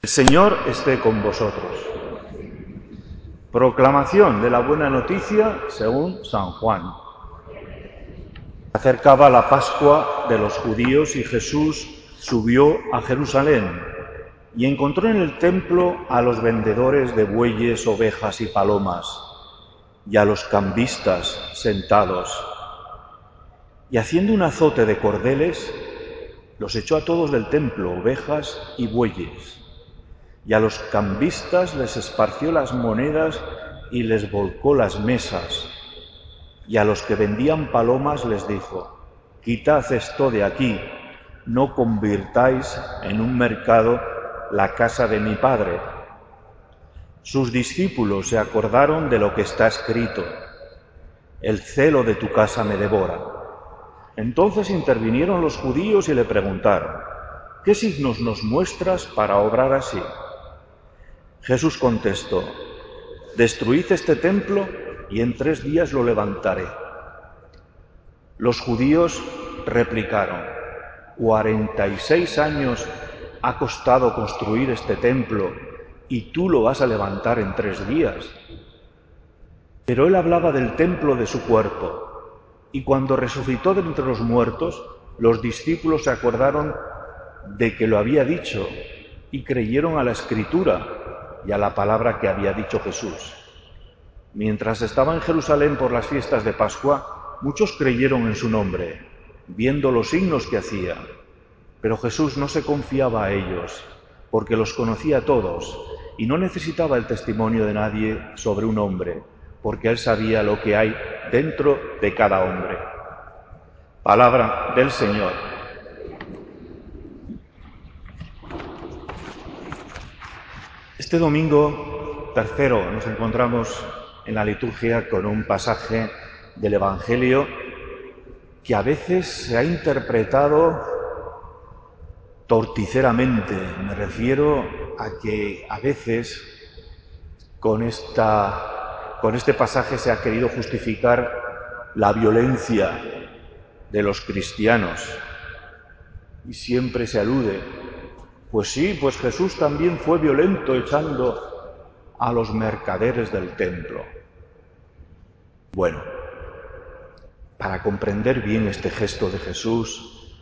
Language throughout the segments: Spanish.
El Señor esté con vosotros. Proclamación de la buena noticia según San Juan. Acercaba la Pascua de los judíos y Jesús subió a Jerusalén y encontró en el templo a los vendedores de bueyes, ovejas y palomas y a los cambistas sentados. Y haciendo un azote de cordeles, los echó a todos del templo, ovejas y bueyes y a los cambistas les esparció las monedas y les volcó las mesas. Y a los que vendían palomas les dijo, quitad esto de aquí, no convirtáis en un mercado la casa de mi padre. Sus discípulos se acordaron de lo que está escrito, el celo de tu casa me devora. Entonces intervinieron los judíos y le preguntaron, ¿qué signos nos muestras para obrar así? Jesús contestó, destruid este templo y en tres días lo levantaré. Los judíos replicaron, cuarenta y seis años ha costado construir este templo y tú lo vas a levantar en tres días. Pero él hablaba del templo de su cuerpo y cuando resucitó de entre los muertos, los discípulos se acordaron de que lo había dicho y creyeron a la escritura y a la palabra que había dicho Jesús. Mientras estaba en Jerusalén por las fiestas de Pascua, muchos creyeron en su nombre, viendo los signos que hacía. Pero Jesús no se confiaba a ellos, porque los conocía todos y no necesitaba el testimonio de nadie sobre un hombre, porque él sabía lo que hay dentro de cada hombre. Palabra del Señor. Este domingo tercero nos encontramos en la liturgia con un pasaje del Evangelio que a veces se ha interpretado torticeramente. Me refiero a que a veces con, esta, con este pasaje se ha querido justificar la violencia de los cristianos y siempre se alude pues sí, pues Jesús también fue violento echando a los mercaderes del templo. Bueno, para comprender bien este gesto de Jesús,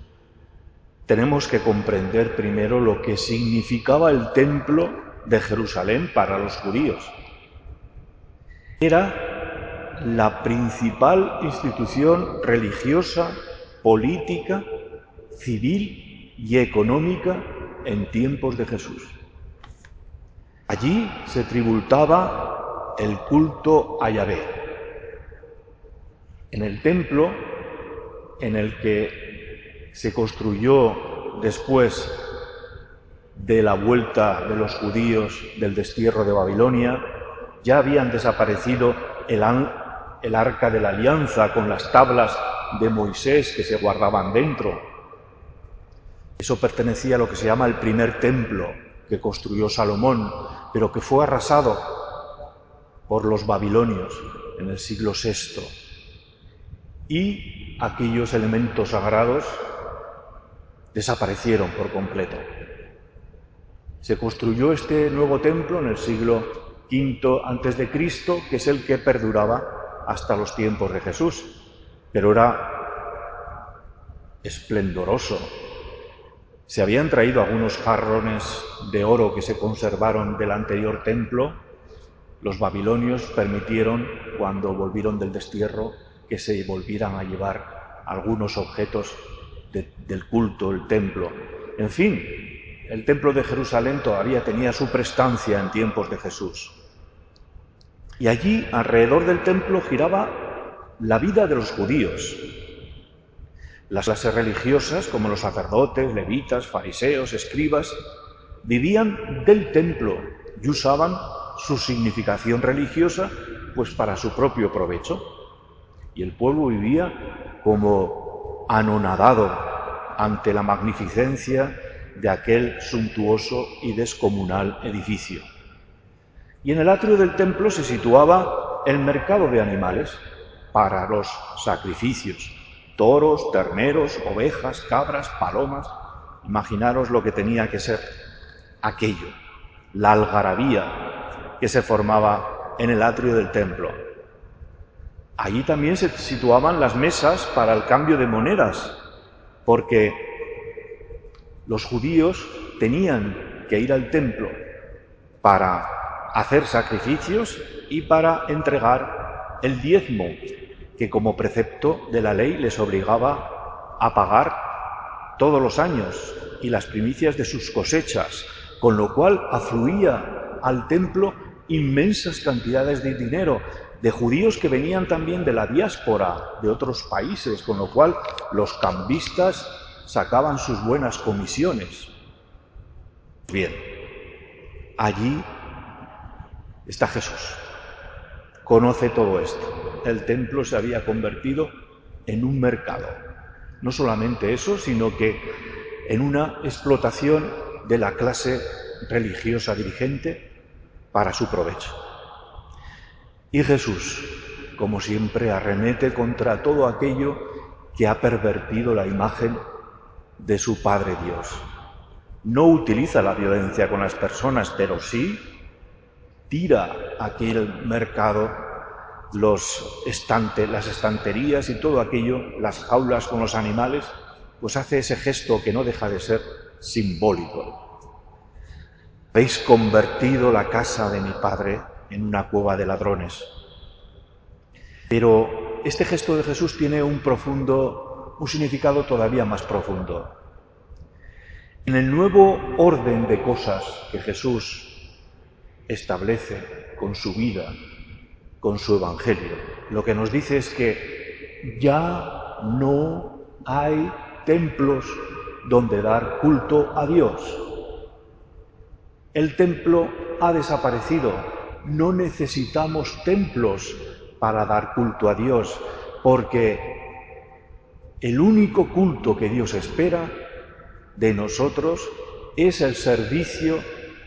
tenemos que comprender primero lo que significaba el templo de Jerusalén para los judíos. Era la principal institución religiosa, política, civil y económica en tiempos de Jesús. Allí se tributaba el culto a Yahvé. En el templo en el que se construyó después de la vuelta de los judíos del destierro de Babilonia, ya habían desaparecido el, el arca de la alianza con las tablas de Moisés que se guardaban dentro, eso pertenecía a lo que se llama el primer templo que construyó Salomón, pero que fue arrasado por los babilonios en el siglo VI. Y aquellos elementos sagrados desaparecieron por completo. Se construyó este nuevo templo en el siglo V antes de Cristo, que es el que perduraba hasta los tiempos de Jesús, pero era esplendoroso, se habían traído algunos jarrones de oro que se conservaron del anterior templo. Los babilonios permitieron, cuando volvieron del destierro, que se volvieran a llevar algunos objetos del culto, el templo. En fin, el templo de Jerusalén todavía tenía su prestancia en tiempos de Jesús. Y allí, alrededor del templo, giraba la vida de los judíos, las clases religiosas, como los sacerdotes, levitas, fariseos, escribas, vivían del templo y usaban su significación religiosa pues para su propio provecho. Y el pueblo vivía como anonadado ante la magnificencia de aquel suntuoso y descomunal edificio. Y en el atrio del templo se situaba el mercado de animales para los sacrificios, toros, terneros, ovejas, cabras, palomas. Imaginaros lo que tenía que ser aquello. la algarabía que se formaba en el atrio del templo. Allí también se situaban las mesas para el cambio de monedas, porque los judíos tenían que ir al templo para hacer sacrificios y para entregar el diezmo, que como precepto de la ley les obligaba a pagar todos los años y las primicias de sus cosechas, con lo cual afluía al templo inmensas cantidades de dinero de judíos que venían también de la diáspora de otros países, con lo cual los cambistas sacaban sus buenas comisiones. Bien, allí está Jesús. Conoce todo esto. El templo se había convertido en un mercado. No solamente eso, sino que en una explotación de la clase religiosa dirigente para su provecho. Y Jesús, como siempre, arremete contra todo aquello que ha pervertido la imagen de su Padre Dios. No utiliza la violencia con las personas, pero sí tira aquel mercado, los estantes, las estanterías y todo aquello, las jaulas con los animales, pues hace ese gesto que no deja de ser simbólico. Habéis convertido la casa de mi padre en una cueva de ladrones. Pero este gesto de Jesús tiene un profundo, un significado todavía más profundo. En el nuevo orden de cosas que Jesús establece con su vida, con su evangelio, lo que nos dice es que ya no hay templos donde dar culto a Dios. El templo ha desaparecido. No necesitamos templos para dar culto a Dios, porque el único culto que Dios espera de nosotros es el servicio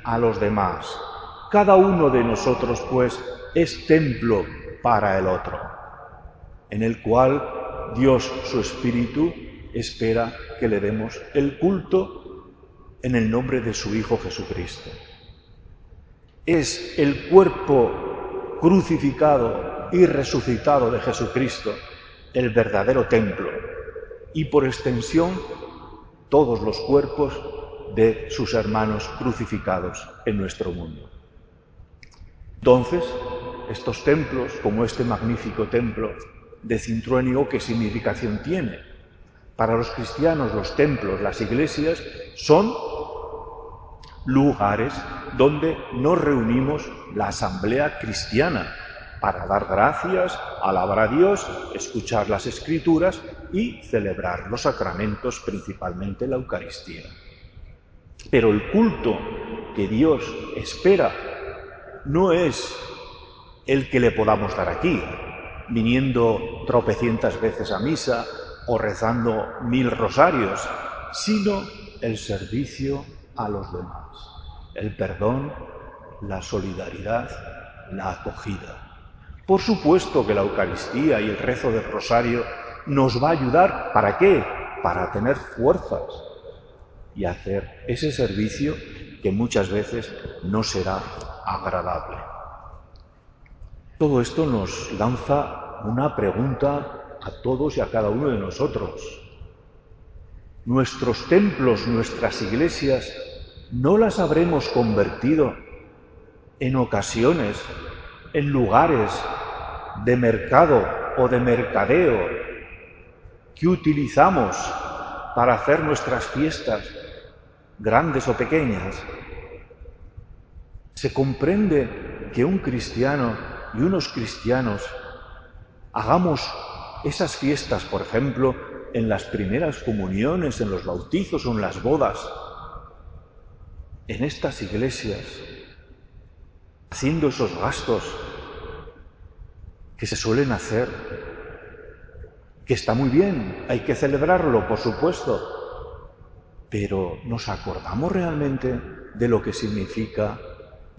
a los demás. Cada uno de nosotros, pues, es templo para el otro, en el cual Dios, su Espíritu, espera que le demos el culto en el nombre de su Hijo Jesucristo. Es el cuerpo crucificado y resucitado de Jesucristo el verdadero templo y por extensión todos los cuerpos de sus hermanos crucificados en nuestro mundo. Entonces, estos templos, como este magnífico templo de Cintruénigo, ¿qué significación tiene? Para los cristianos los templos, las iglesias, son lugares donde nos reunimos la asamblea cristiana para dar gracias, alabar a Dios, escuchar las escrituras y celebrar los sacramentos, principalmente la Eucaristía. Pero el culto que Dios espera no es el que le podamos dar aquí, viniendo tropecientas veces a misa o rezando mil rosarios, sino el servicio a los demás, el perdón, la solidaridad, la acogida. Por supuesto que la Eucaristía y el rezo del rosario nos va a ayudar, ¿para qué? Para tener fuerzas y hacer ese servicio que muchas veces no será agradable. Todo esto nos lanza una pregunta a todos y a cada uno de nosotros. Nuestros templos, nuestras iglesias, ¿no las habremos convertido en ocasiones, en lugares de mercado o de mercadeo que utilizamos para hacer nuestras fiestas, grandes o pequeñas? Se comprende que un cristiano y unos cristianos hagamos esas fiestas, por ejemplo, en las primeras comuniones, en los bautizos o en las bodas, en estas iglesias, haciendo esos gastos que se suelen hacer, que está muy bien, hay que celebrarlo, por supuesto, pero ¿nos acordamos realmente de lo que significa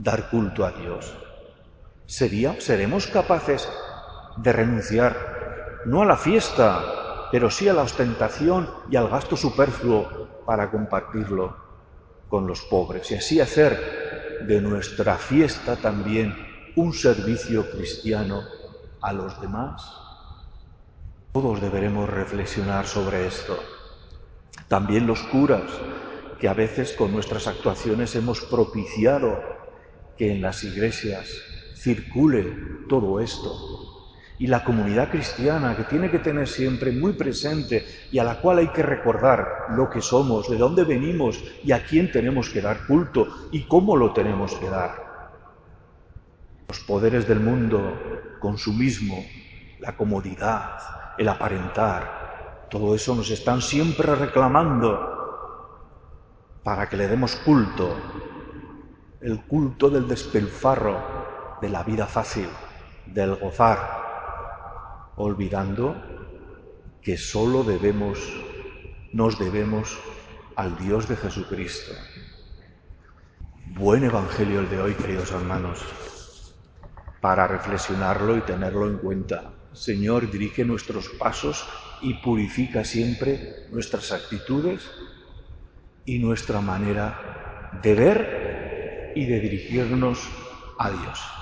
dar culto a Dios? ¿Sería, ¿Seremos capaces de renunciar no a la fiesta, pero sí a la ostentación y al gasto superfluo para compartirlo con los pobres y así hacer de nuestra fiesta también un servicio cristiano a los demás? Todos deberemos reflexionar sobre esto. También los curas, que a veces con nuestras actuaciones hemos propiciado que en las iglesias circule todo esto. Y la comunidad cristiana, que tiene que tener siempre muy presente y a la cual hay que recordar lo que somos, de dónde venimos y a quién tenemos que dar culto y cómo lo tenemos que dar. Los poderes del mundo, consumismo, la comodidad, el aparentar, todo eso nos están siempre reclamando para que le demos culto, el culto del despelfarro, de la vida fácil, del gozar, olvidando que solo debemos, nos debemos al Dios de Jesucristo. Buen evangelio el de hoy, queridos hermanos, para reflexionarlo y tenerlo en cuenta. Señor, dirige nuestros pasos y purifica siempre nuestras actitudes y nuestra manera de ver y de dirigirnos a Dios.